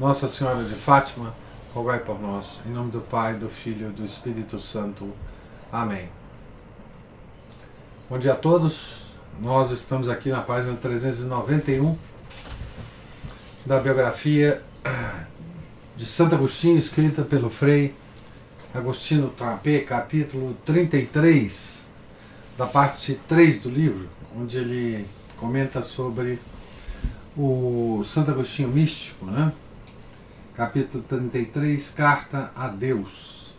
Nossa Senhora de Fátima, rogai por nós. Em nome do Pai, do Filho e do Espírito Santo. Amém. Bom dia a todos. Nós estamos aqui na página 391 da biografia de Santo Agostinho, escrita pelo Frei Agostinho Trapé, capítulo 33, da parte 3 do livro, onde ele comenta sobre o Santo Agostinho místico, né? Capítulo 33, Carta a Deus.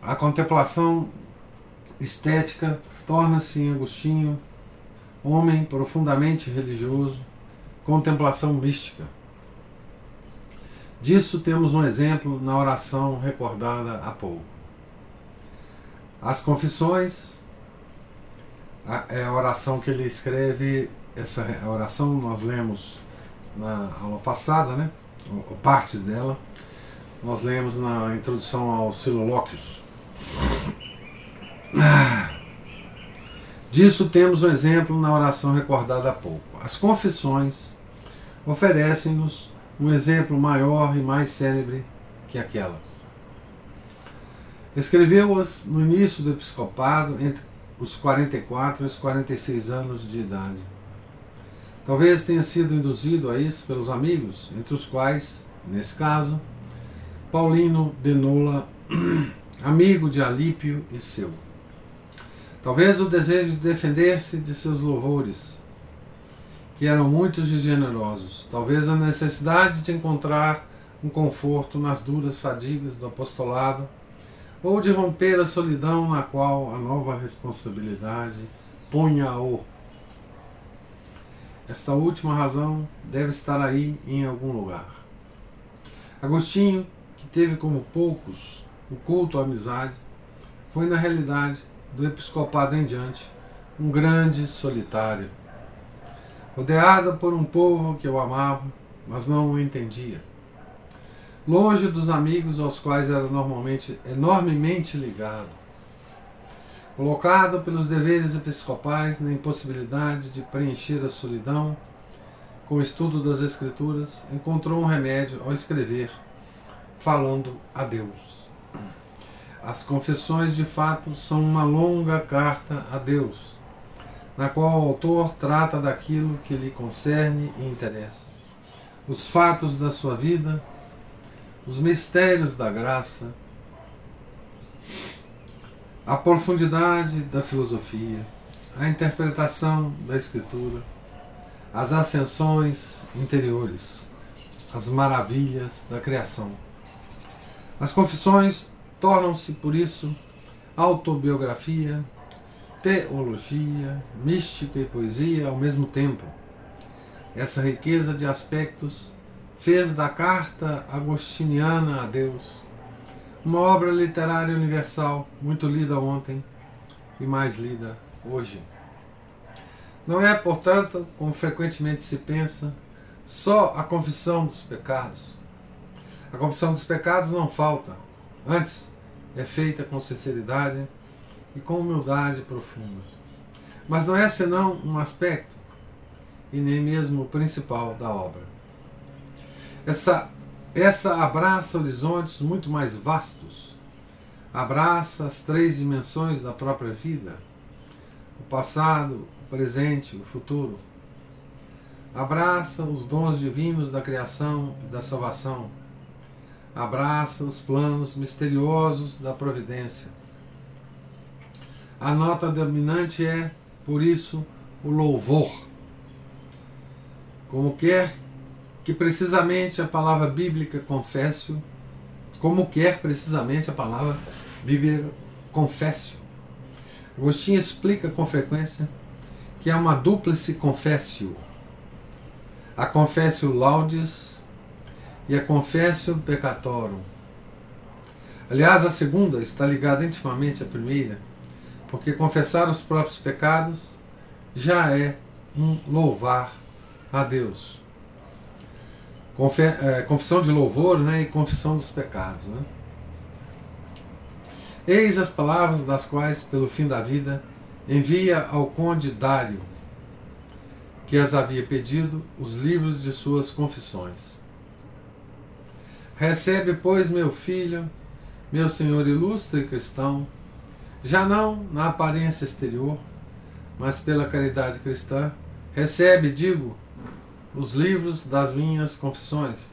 A contemplação estética torna-se em Agostinho homem profundamente religioso, contemplação mística. Disso temos um exemplo na oração recordada há pouco. As confissões é a oração que ele escreve, essa oração nós lemos na aula passada, né? Ou partes dela, nós lemos na introdução aos Silolóquios. Disso temos um exemplo na oração recordada há pouco. As confissões oferecem-nos um exemplo maior e mais célebre que aquela. Escreveu-as no início do episcopado, entre os 44 e os 46 anos de idade. Talvez tenha sido induzido a isso pelos amigos, entre os quais, nesse caso, Paulino de Nola, amigo de Alípio e seu. Talvez o desejo de defender-se de seus louvores, que eram muitos e generosos. Talvez a necessidade de encontrar um conforto nas duras fadigas do apostolado, ou de romper a solidão na qual a nova responsabilidade punha-o esta última razão deve estar aí em algum lugar. Agostinho, que teve como poucos o culto à amizade, foi na realidade, do episcopado em diante, um grande solitário, rodeado por um povo que o amava, mas não o entendia. Longe dos amigos aos quais era normalmente enormemente ligado colocado pelos deveres episcopais na impossibilidade de preencher a solidão com o estudo das Escrituras, encontrou um remédio ao escrever, falando a Deus. As confissões, de fato, são uma longa carta a Deus, na qual o autor trata daquilo que lhe concerne e interessa. Os fatos da sua vida, os mistérios da graça, a profundidade da filosofia, a interpretação da escritura, as ascensões interiores, as maravilhas da criação. As confissões tornam-se, por isso, autobiografia, teologia, mística e poesia ao mesmo tempo. Essa riqueza de aspectos fez da carta agostiniana a Deus uma obra literária universal, muito lida ontem e mais lida hoje. Não é, portanto, como frequentemente se pensa, só a confissão dos pecados. A confissão dos pecados não falta. Antes, é feita com sinceridade e com humildade profunda. Mas não é senão um aspecto, e nem mesmo o principal da obra. Essa essa abraça horizontes muito mais vastos, abraça as três dimensões da própria vida: o passado, o presente, o futuro. Abraça os dons divinos da criação e da salvação. Abraça os planos misteriosos da providência. A nota dominante é, por isso, o louvor. Como quer que precisamente a palavra bíblica confessio, como quer precisamente a palavra bíblica confessio. Agostinho explica com frequência que é uma duplice confessio. A confessio laudes e a confessio peccatorum. Aliás, a segunda está ligada intimamente à primeira, porque confessar os próprios pecados já é um louvar a Deus. É, confissão de louvor né, e confissão dos pecados. Né? Eis as palavras das quais, pelo fim da vida, envia ao conde Dário, que as havia pedido, os livros de suas confissões. Recebe, pois, meu filho, meu senhor ilustre cristão, já não na aparência exterior, mas pela caridade cristã, recebe, digo, os livros das minhas confissões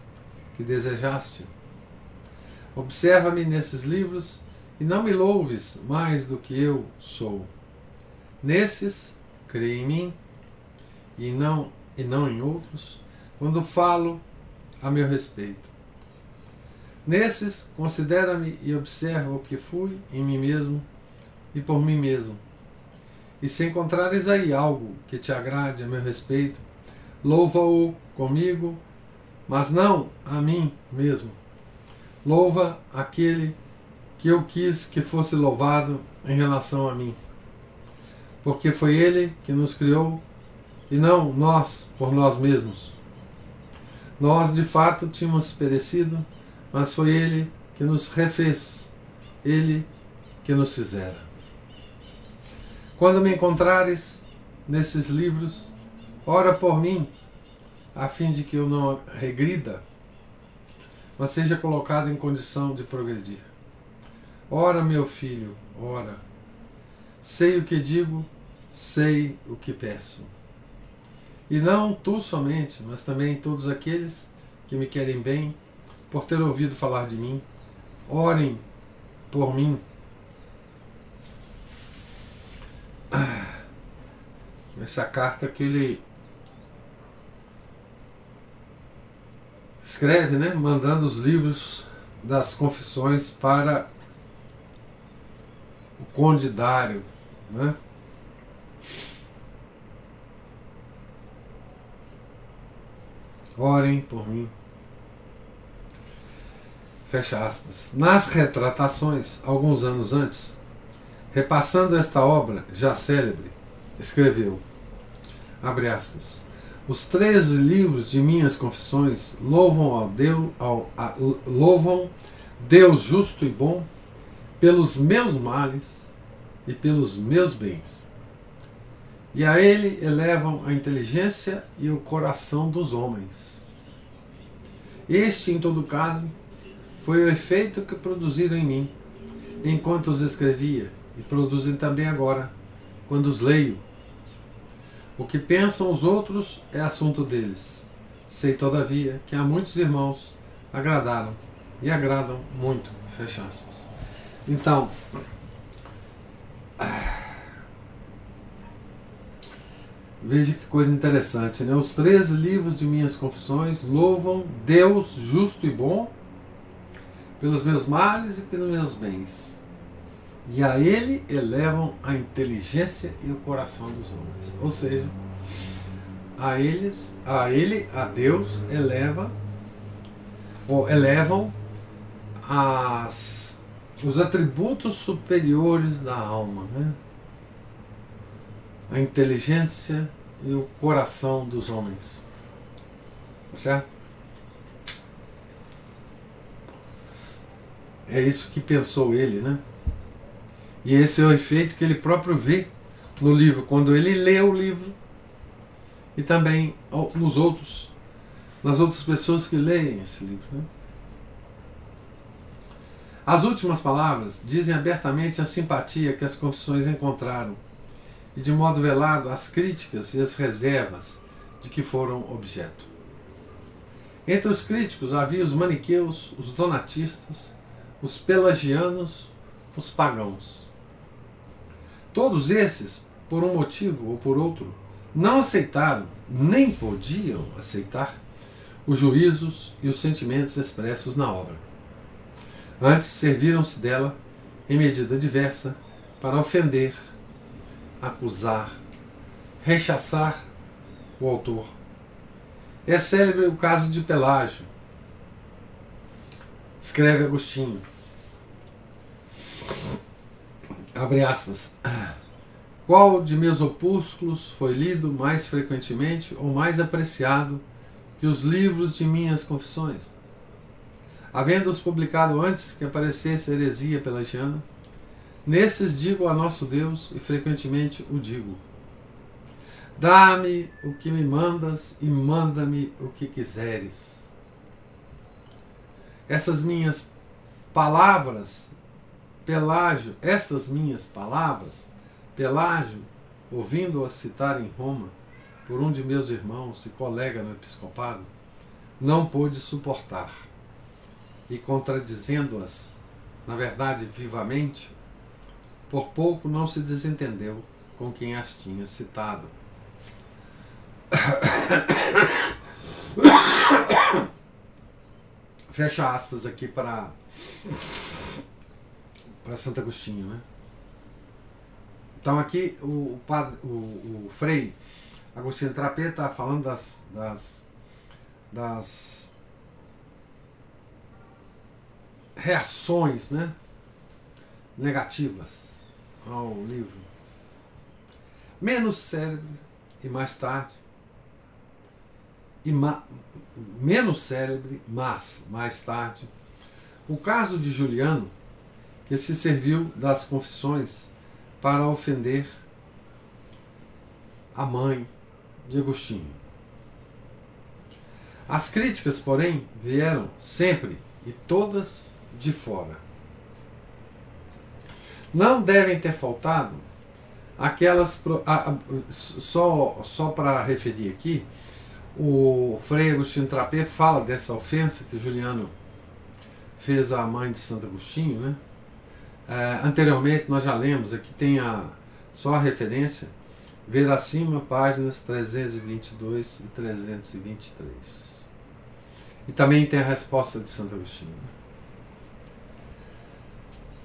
que desejaste. Observa-me nesses livros e não me louves mais do que eu sou. Nesses, crê em mim e não, e não em outros, quando falo a meu respeito. Nesses, considera-me e observa o que fui em mim mesmo e por mim mesmo. E se encontrares aí algo que te agrade a meu respeito, louva-o comigo, mas não a mim mesmo. Louva aquele que eu quis que fosse louvado em relação a mim. Porque foi ele que nos criou e não nós por nós mesmos. Nós de fato tínhamos perecido, mas foi Ele que nos refez, Ele que nos fizera. Quando me encontrares nesses livros, ora por mim, a fim de que eu não regrida, mas seja colocado em condição de progredir. Ora, meu filho, ora. Sei o que digo, sei o que peço. E não tu somente, mas também todos aqueles que me querem bem, por ter ouvido falar de mim, orem por mim. Ah, essa carta que ele escreve, né, mandando os livros das confissões para o conde Dário, né? Orem por mim. Fecha aspas. Nas retratações, alguns anos antes, repassando esta obra já célebre, escreveu, abre aspas, os três livros de minhas confissões louvam ao Deus, ao, a, louvam Deus justo e bom pelos meus males e pelos meus bens e a ele elevam a inteligência e o coração dos homens. Este, em todo caso, foi o efeito que produziram em mim, enquanto os escrevia, e produzem também agora, quando os leio. O que pensam os outros é assunto deles. Sei, todavia, que há muitos irmãos agradaram e agradam muito. Fecha aspas. Então. Veja que coisa interessante, né? Os três livros de minhas confissões louvam Deus justo e bom pelos meus males e pelos meus bens. E a ele elevam a inteligência e o coração dos homens. Ou seja, a eles, a ele, a Deus eleva ou elevam as, os atributos superiores da alma, né? a inteligência e o coração dos homens. Tá certo? É isso que pensou ele, né? E esse é o efeito que ele próprio vê no livro, quando ele lê o livro e também nos outros, nas outras pessoas que leem esse livro. Né? As últimas palavras dizem abertamente a simpatia que as confissões encontraram e de modo velado as críticas e as reservas de que foram objeto. Entre os críticos havia os maniqueus, os donatistas, os pelagianos, os pagãos. Todos esses, por um motivo ou por outro, não aceitaram, nem podiam aceitar, os juízos e os sentimentos expressos na obra. Antes serviram-se dela, em medida diversa, para ofender acusar, rechaçar o autor. É célebre o caso de Pelágio, Escreve Agostinho. Abre aspas. Qual de meus opúsculos foi lido mais frequentemente ou mais apreciado que os livros de minhas confissões? Havendo-os publicado antes que aparecesse heresia pelagiana, nesses digo a nosso Deus e frequentemente o digo. Dá-me o que me mandas e manda-me o que quiseres. Essas minhas palavras, Pelágio, estas minhas palavras, Pelágio, ouvindo-as citar em Roma por um de meus irmãos e colega no episcopado, não pôde suportar. E contradizendo-as, na verdade vivamente, por pouco não se desentendeu com quem as tinha citado. Fecha aspas aqui para para Santo Agostinho, né? Então aqui o, o, padre, o, o Frei Agostinho Trapê está falando das, das, das reações né, negativas ao livro. Menos cérebro e mais tarde. E ma menos célebre, mas mais tarde. O caso de Juliano, que se serviu das confissões para ofender a mãe de Agostinho. As críticas, porém, vieram sempre e todas de fora. Não devem ter faltado aquelas. Só, só para referir aqui, o Frei Agostinho Trapé fala dessa ofensa que Juliano fez à mãe de Santo Agostinho. Né? É, anteriormente, nós já lemos, aqui tem a, só a referência, ver acima páginas 322 e 323. E também tem a resposta de Santo Agostinho.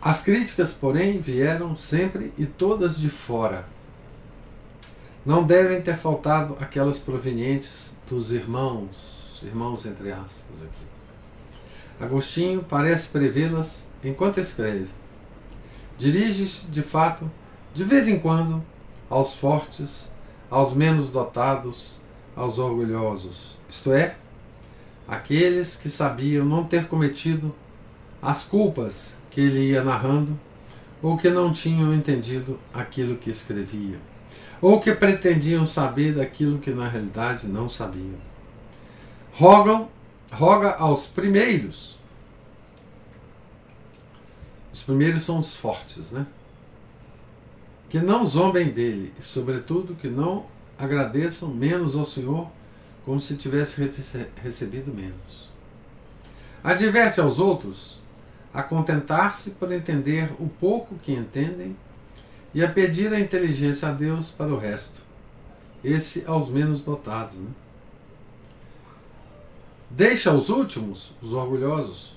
As críticas, porém, vieram sempre e todas de fora. Não devem ter faltado aquelas provenientes dos irmãos, irmãos entre aspas aqui. Agostinho parece prevê-las enquanto escreve. Dirige-se, de fato, de vez em quando, aos fortes, aos menos dotados, aos orgulhosos, isto é, aqueles que sabiam não ter cometido as culpas que ele ia narrando, ou que não tinham entendido aquilo que escrevia, ou que pretendiam saber daquilo que na realidade não sabiam. Rogam, roga aos primeiros. Os primeiros são os fortes, né? Que não zombem dele e, sobretudo, que não agradeçam menos ao Senhor como se tivesse recebido menos. Adverte aos outros a contentar-se por entender o pouco que entendem e a pedir a inteligência a Deus para o resto. Esse aos menos dotados. Né? Deixa os últimos, os orgulhosos,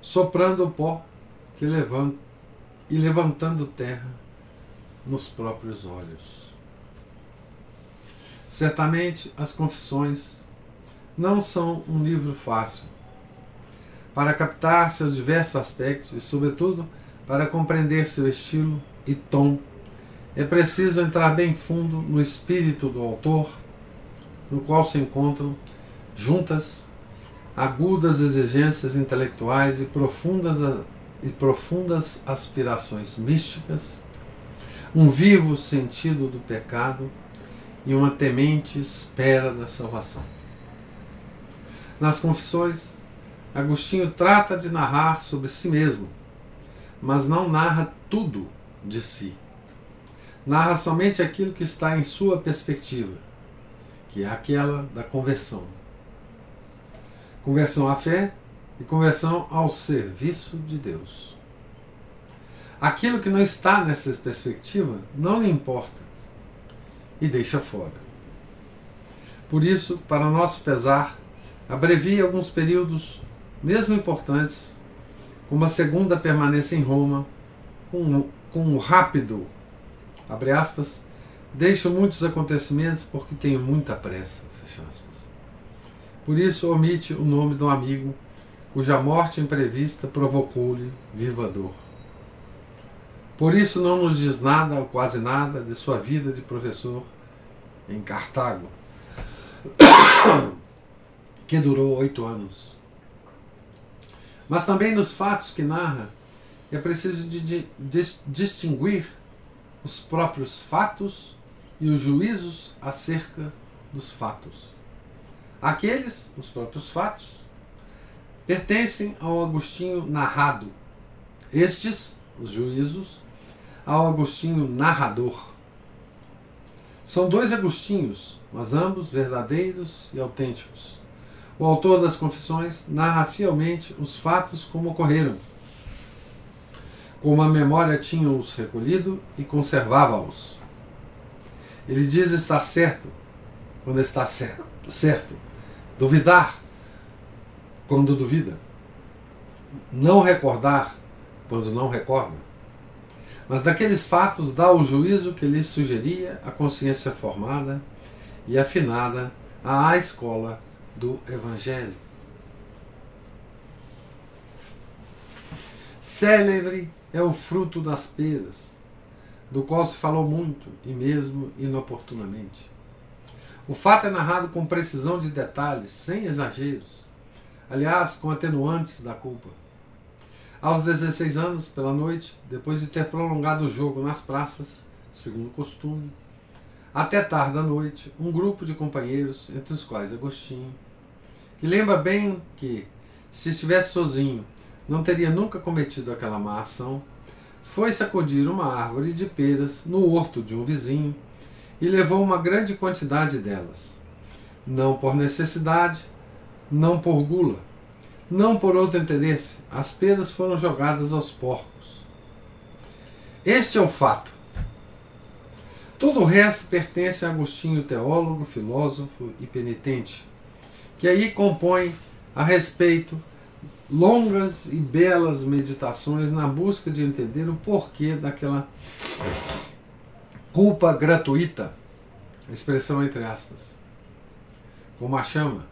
soprando o pó que levanta e levantando terra nos próprios olhos. Certamente as confissões não são um livro fácil para captar seus diversos aspectos e, sobretudo, para compreender seu estilo e tom, é preciso entrar bem fundo no espírito do autor, no qual se encontram juntas agudas exigências intelectuais e profundas, e profundas aspirações místicas, um vivo sentido do pecado e uma temente espera da salvação. Nas confissões, Agostinho trata de narrar sobre si mesmo, mas não narra tudo de si. Narra somente aquilo que está em sua perspectiva, que é aquela da conversão. Conversão à fé e conversão ao serviço de Deus. Aquilo que não está nessa perspectiva não lhe importa e deixa fora. Por isso, para nosso pesar, abrevia alguns períodos mesmo importantes, como a segunda permanência em Roma, com, com um rápido, abre aspas, deixo muitos acontecimentos porque tenho muita pressa, fecha aspas. Por isso omite o nome do amigo cuja morte imprevista provocou-lhe viva dor. Por isso não nos diz nada ou quase nada de sua vida de professor em Cartago, que durou oito anos. Mas também nos fatos que narra, é preciso de, de, de, distinguir os próprios fatos e os juízos acerca dos fatos. Aqueles, os próprios fatos, pertencem ao Agostinho narrado. Estes, os juízos, ao Agostinho narrador. São dois Agostinhos, mas ambos verdadeiros e autênticos. O autor das Confissões narra fielmente os fatos como ocorreram, como a memória tinha-os recolhido e conservava-os. Ele diz estar certo quando está certo, certo, duvidar quando duvida, não recordar quando não recorda. Mas daqueles fatos dá o juízo que lhe sugeria a consciência formada e afinada à escola do Evangelho. Célebre é o fruto das peras, do qual se falou muito e mesmo inoportunamente. O fato é narrado com precisão de detalhes, sem exageros, aliás, com atenuantes da culpa. Aos 16 anos, pela noite, depois de ter prolongado o jogo nas praças, segundo costume, até tarde da noite, um grupo de companheiros, entre os quais Agostinho, que lembra bem que, se estivesse sozinho, não teria nunca cometido aquela má ação, foi sacudir uma árvore de peras no horto de um vizinho e levou uma grande quantidade delas. Não por necessidade, não por gula, não por outro interesse, as peras foram jogadas aos porcos. Este é o fato. Todo o resto pertence a Agostinho, teólogo, filósofo e penitente, que aí compõe a respeito longas e belas meditações na busca de entender o porquê daquela culpa gratuita, expressão entre aspas, como a chama,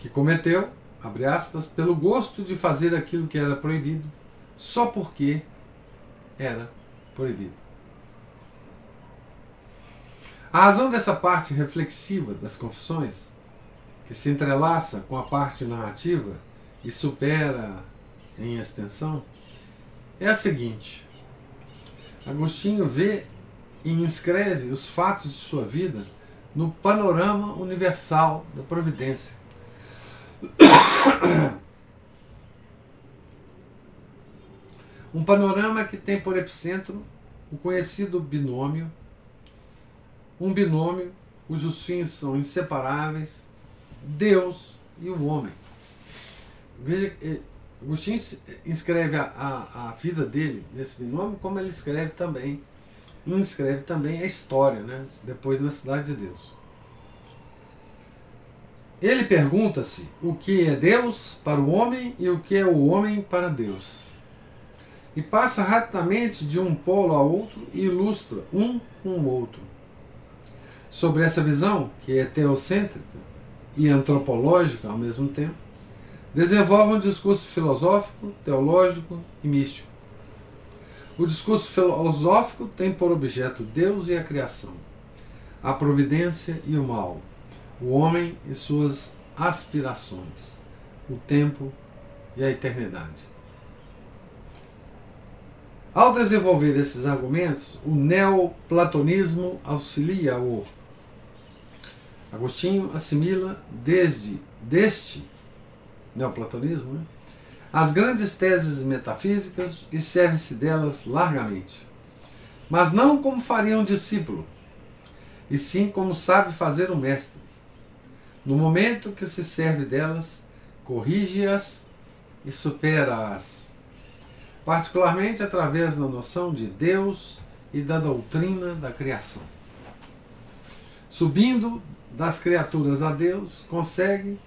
que cometeu abre aspas, pelo gosto de fazer aquilo que era proibido, só porque era proibido. A razão dessa parte reflexiva das confissões, que se entrelaça com a parte narrativa e supera em extensão, é a seguinte: Agostinho vê e inscreve os fatos de sua vida no panorama universal da providência um panorama que tem por epicentro o conhecido binômio, um binômio cujos fins são inseparáveis, Deus e o homem. Veja, eh, Agostinho escreve a, a, a vida dele nesse binômio, como ele escreve também, inscreve também a história, né? depois na Cidade de Deus. Ele pergunta-se o que é Deus para o homem e o que é o homem para Deus. E passa rapidamente de um polo a outro e ilustra um com o outro. Sobre essa visão, que é teocêntrica e antropológica ao mesmo tempo, desenvolve um discurso filosófico, teológico e místico. O discurso filosófico tem por objeto Deus e a criação, a providência e o mal, o homem e suas aspirações, o tempo e a eternidade. Ao desenvolver esses argumentos, o neoplatonismo auxilia-o. Agostinho assimila desde deste neoplatonismo né, as grandes teses metafísicas e serve-se delas largamente. Mas não como faria um discípulo, e sim como sabe fazer o mestre no momento que se serve delas, corrige-as e supera-as, particularmente através da noção de Deus e da doutrina da criação. Subindo das criaturas a Deus, consegue,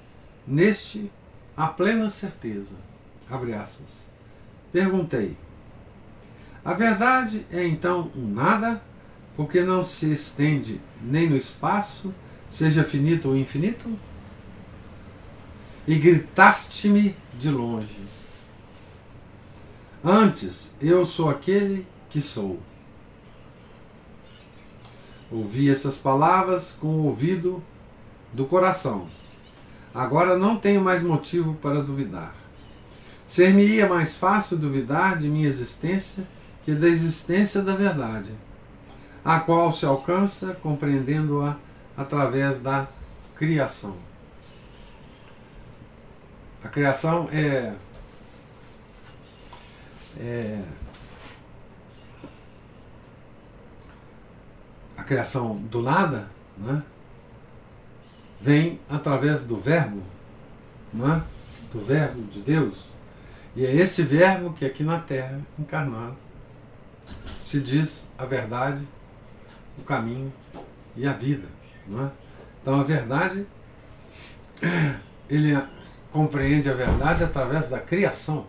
neste, a plena certeza. Abre aspas. Perguntei. A verdade é então um nada, porque não se estende nem no espaço, seja finito ou infinito? e gritaste-me de longe. Antes, eu sou aquele que sou. Ouvi essas palavras com o ouvido do coração. Agora não tenho mais motivo para duvidar. Ser-me-ia mais fácil duvidar de minha existência que da existência da verdade, a qual se alcança compreendendo-a através da criação. A criação é, é a criação do nada, né? vem através do verbo, né? do verbo de Deus. E é esse verbo que aqui na Terra, encarnado, se diz a verdade, o caminho e a vida. Não é? Então a verdade, ele compreende a verdade através da criação.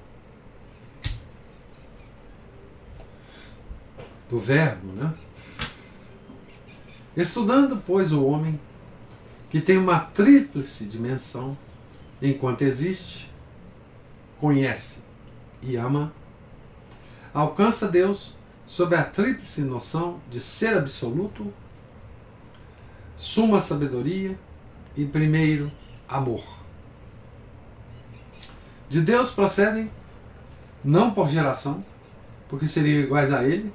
Do verbo, né? Estudando, pois, o homem, que tem uma tríplice dimensão, enquanto existe, conhece e ama, alcança Deus sob a tríplice noção de ser absoluto, suma sabedoria e primeiro amor. De Deus procedem, não por geração, porque seriam iguais a Ele,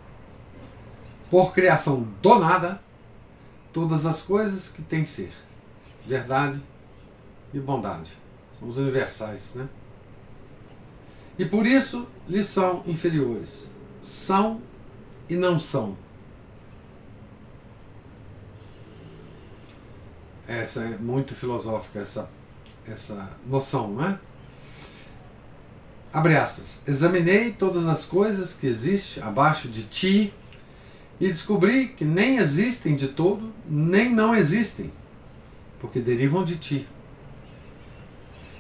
por criação do nada, todas as coisas que têm ser, verdade e bondade. São os universais, né? E por isso lhes são inferiores. São e não são. Essa é muito filosófica, essa, essa noção, não é? Abre aspas. Examinei todas as coisas que existem abaixo de ti e descobri que nem existem de todo, nem não existem, porque derivam de ti.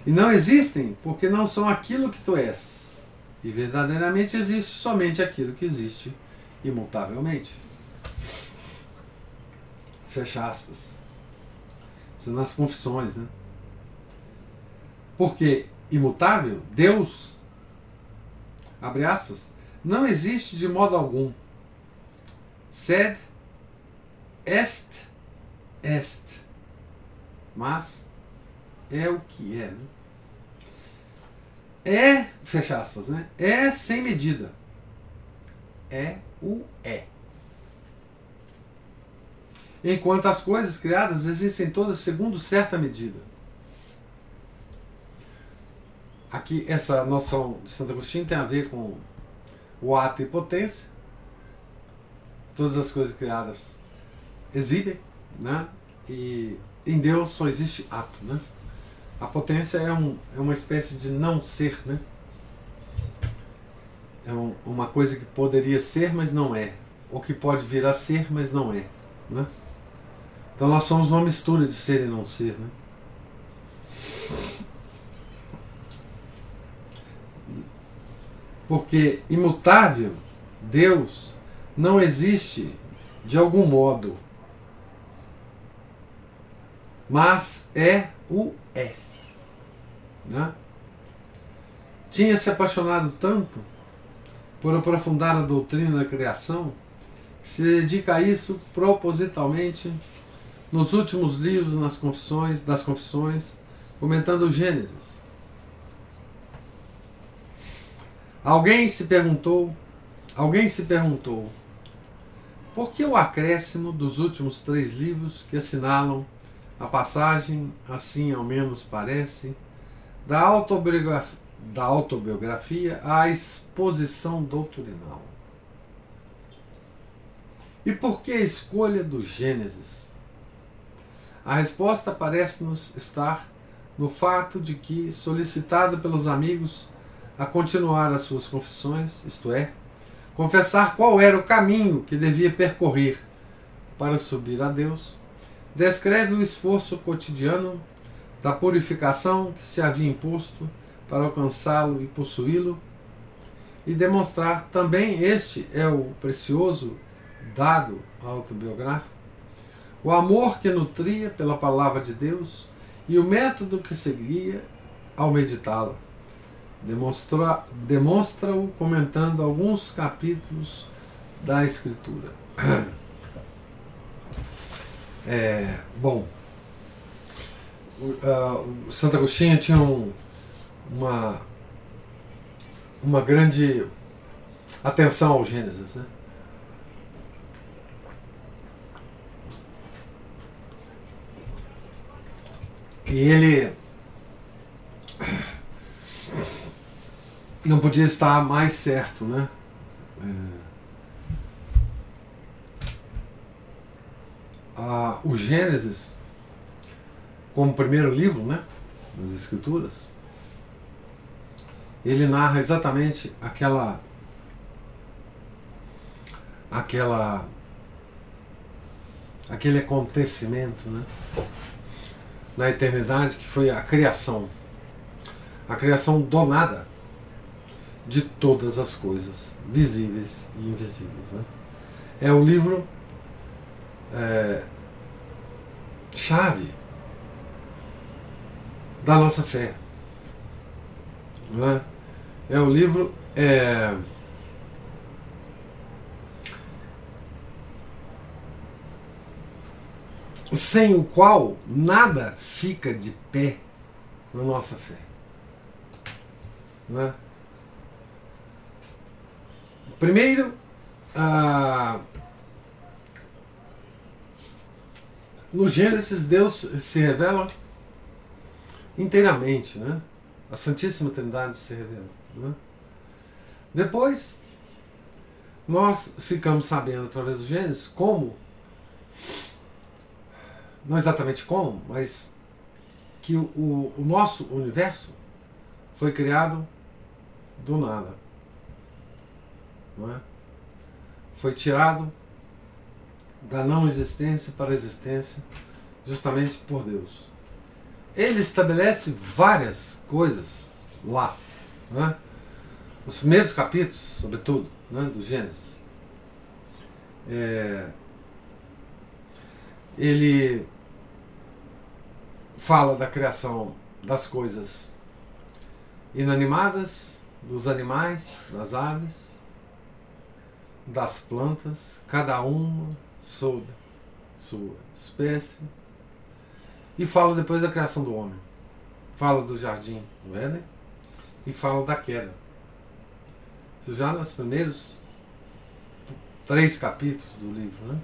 E não existem porque não são aquilo que tu és. E verdadeiramente existe somente aquilo que existe imutavelmente. Fecha aspas. Isso nas confissões, né? Porque imutável, Deus abre aspas, não existe de modo algum. Sed est est. Mas é o que é. Né? É, fecha aspas, né? É sem medida. É o é. Enquanto as coisas criadas existem todas segundo certa medida. Aqui, essa noção de Santo Agostinho tem a ver com o ato e potência. Todas as coisas criadas exibem, né? E em Deus só existe ato, né? A potência é, um, é uma espécie de não ser, né? É um, uma coisa que poderia ser, mas não é. Ou que pode vir a ser, mas não é. Né? Então nós somos uma mistura de ser e não ser. Né? Porque imutável, Deus, não existe de algum modo, mas é o é. Né? Tinha se apaixonado tanto por aprofundar a doutrina da criação que se dedica a isso propositalmente nos últimos livros nas confissões, das confissões, comentando o Gênesis. Alguém se perguntou, alguém se perguntou, por que o acréscimo dos últimos três livros que assinalam a passagem, assim ao menos parece, da autobiografia, da autobiografia à exposição doutrinal? E por que a escolha do Gênesis? A resposta parece-nos estar no fato de que, solicitado pelos amigos a continuar as suas confissões, isto é, confessar qual era o caminho que devia percorrer para subir a Deus, descreve o esforço cotidiano da purificação que se havia imposto para alcançá-lo e possuí-lo, e demonstrar também este é o precioso dado autobiográfico, o amor que nutria pela palavra de Deus e o método que seguia ao meditá-la. Demonstra-o comentando alguns capítulos da Escritura. É, bom, o, Santo Agostinho tinha um, uma, uma grande atenção ao Gênesis. Né? Ele não podia estar mais certo, né? É. Ah, o Gênesis, como primeiro livro, né, das Escrituras, ele narra exatamente aquela aquela aquele acontecimento, né, na eternidade que foi a criação, a criação do nada de todas as coisas, visíveis e invisíveis. Né? É o livro é, chave da nossa fé. É? é o livro é, sem o qual nada fica de pé na nossa fé. Não é? Primeiro, ah, no Gênesis, Deus se revela inteiramente, né? A Santíssima Trindade se revela. Né? Depois, nós ficamos sabendo através do Gênesis como, não exatamente como, mas que o, o nosso universo foi criado do nada. Não é? Foi tirado da não existência para a existência justamente por Deus. Ele estabelece várias coisas lá. Né? Os primeiros capítulos, sobretudo, né, do Gênesis. É, ele fala da criação das coisas inanimadas, dos animais, das aves, das plantas, cada uma sob sua espécie. E fala depois da criação do homem. Fala do jardim do Éden e fala da queda. Isso já nos primeiros três capítulos do livro. Né?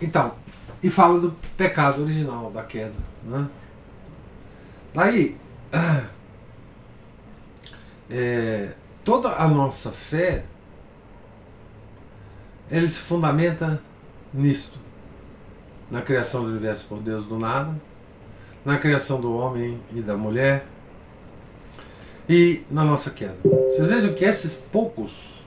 Então, e fala do pecado original, da queda. Né? Daí, é, toda a nossa fé ele se fundamenta nisto, na criação do universo por Deus do nada, na criação do homem e da mulher e na nossa queda. Vocês vejam que esses poucos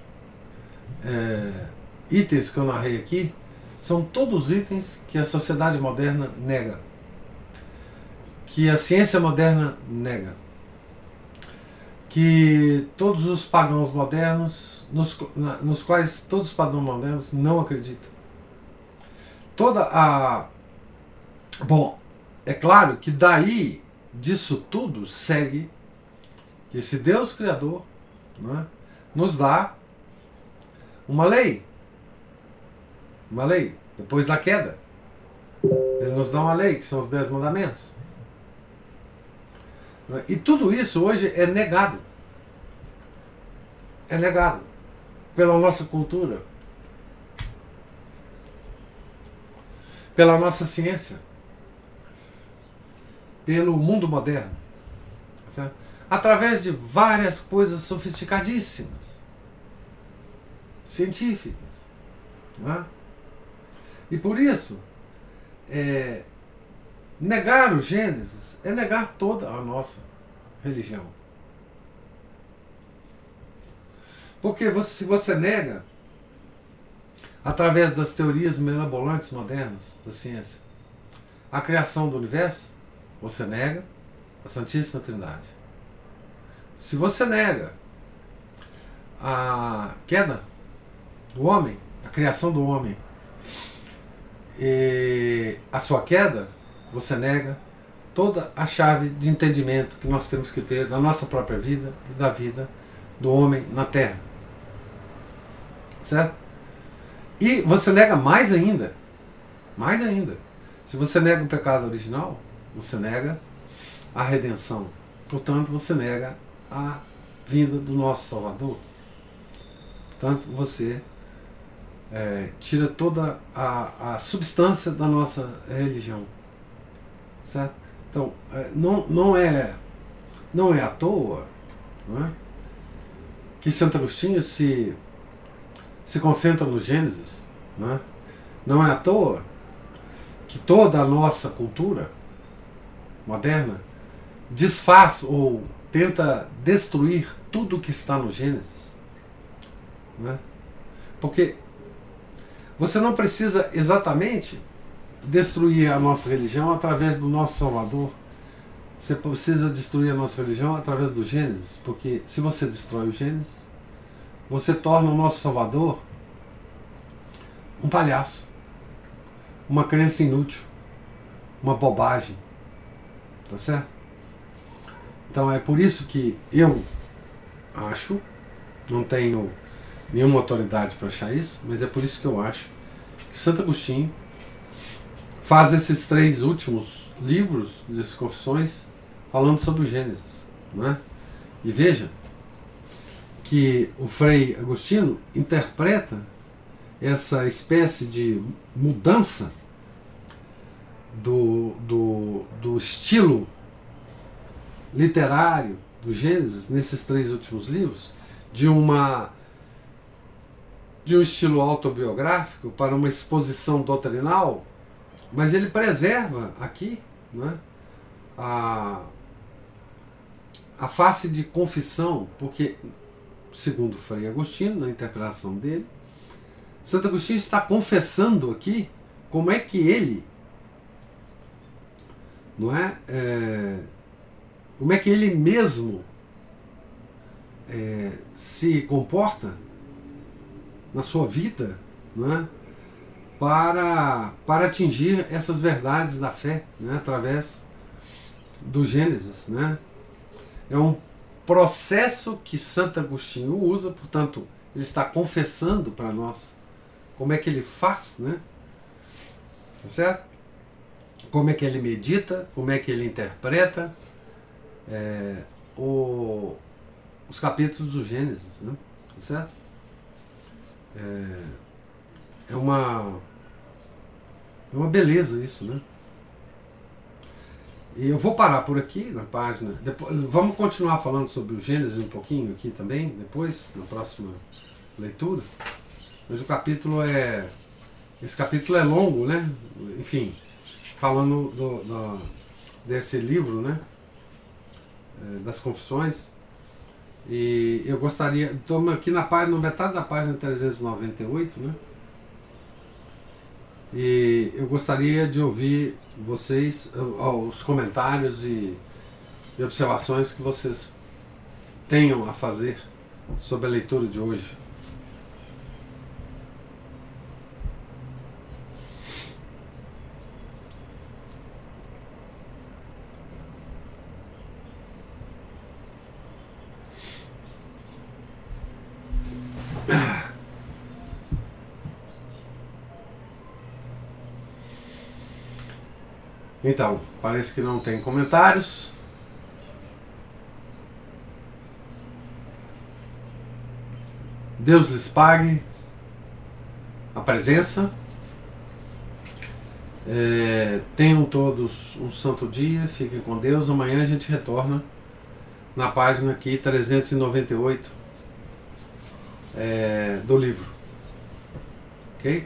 é, itens que eu narrei aqui são todos itens que a sociedade moderna nega, que a ciência moderna nega, que todos os pagãos modernos nos, nos quais todos os padrões modernos não acreditam. Toda a. Bom, é claro que daí, disso tudo, segue que esse Deus Criador é, nos dá uma lei. Uma lei, depois da queda. Ele nos dá uma lei, que são os Dez Mandamentos. E tudo isso hoje é negado. É negado pela nossa cultura, pela nossa ciência, pelo mundo moderno, certo? através de várias coisas sofisticadíssimas, científicas. É? E por isso, é, negar o Gênesis é negar toda a nossa religião. Porque você, se você nega, através das teorias mirabolantes modernas da ciência, a criação do universo, você nega a Santíssima Trindade. Se você nega a queda do homem, a criação do homem, a sua queda, você nega toda a chave de entendimento que nós temos que ter da nossa própria vida e da vida do homem na Terra. Certo? E você nega mais ainda. Mais ainda. Se você nega o pecado original, você nega a redenção. Portanto, você nega a vinda do nosso Salvador. Portanto, você é, tira toda a, a substância da nossa religião. Certo? Então, é, não, não, é, não é à toa é? que Santo Agostinho se, se concentra no Gênesis. Não é? não é à toa que toda a nossa cultura moderna desfaz ou tenta destruir tudo que está no Gênesis. Não é? Porque você não precisa exatamente destruir a nossa religião através do nosso Salvador. Você precisa destruir a nossa religião através do Gênesis, porque se você destrói o Gênesis, você torna o nosso Salvador um palhaço, uma crença inútil, uma bobagem. Tá certo? Então é por isso que eu acho, não tenho nenhuma autoridade para achar isso, mas é por isso que eu acho que Santo Agostinho faz esses três últimos livros das confissões falando sobre o Gênesis. Né? E veja que o Frei Agostinho interpreta essa espécie de mudança do, do, do estilo literário do Gênesis nesses três últimos livros de uma de um estilo autobiográfico para uma exposição doutrinal mas ele preserva aqui né, a, a face de confissão, porque, segundo Frei Agostinho, na interpretação dele, Santo Agostinho está confessando aqui como é que ele, não é, é como é que ele mesmo é, se comporta na sua vida, não é? para, para atingir essas verdades da fé, né, através do Gênesis. Né? É um processo que Santo Agostinho usa, portanto, ele está confessando para nós como é que ele faz, né? Tá certo? Como é que ele medita, como é que ele interpreta é, o, os capítulos do Gênesis, né? Tá certo? É, é uma é uma beleza isso, né? E eu vou parar por aqui na página. Depois, vamos continuar falando sobre o Gênesis um pouquinho aqui também, depois, na próxima leitura. Mas o capítulo é. Esse capítulo é longo, né? Enfim, falando do, do desse livro, né? É, das confissões. E eu gostaria. Estamos aqui na página, metade da página 398, né? E eu gostaria de ouvir vocês, os comentários e, e observações que vocês tenham a fazer sobre a leitura de hoje. Então, parece que não tem comentários. Deus lhes pague a presença. É, tenham todos um santo dia, fiquem com Deus. Amanhã a gente retorna na página aqui 398 é, do livro. Ok?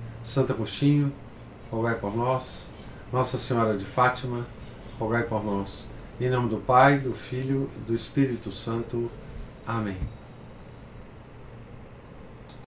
Santo Agostinho, rogai por nós. Nossa Senhora de Fátima, rogai por nós. Em nome do Pai, do Filho e do Espírito Santo. Amém.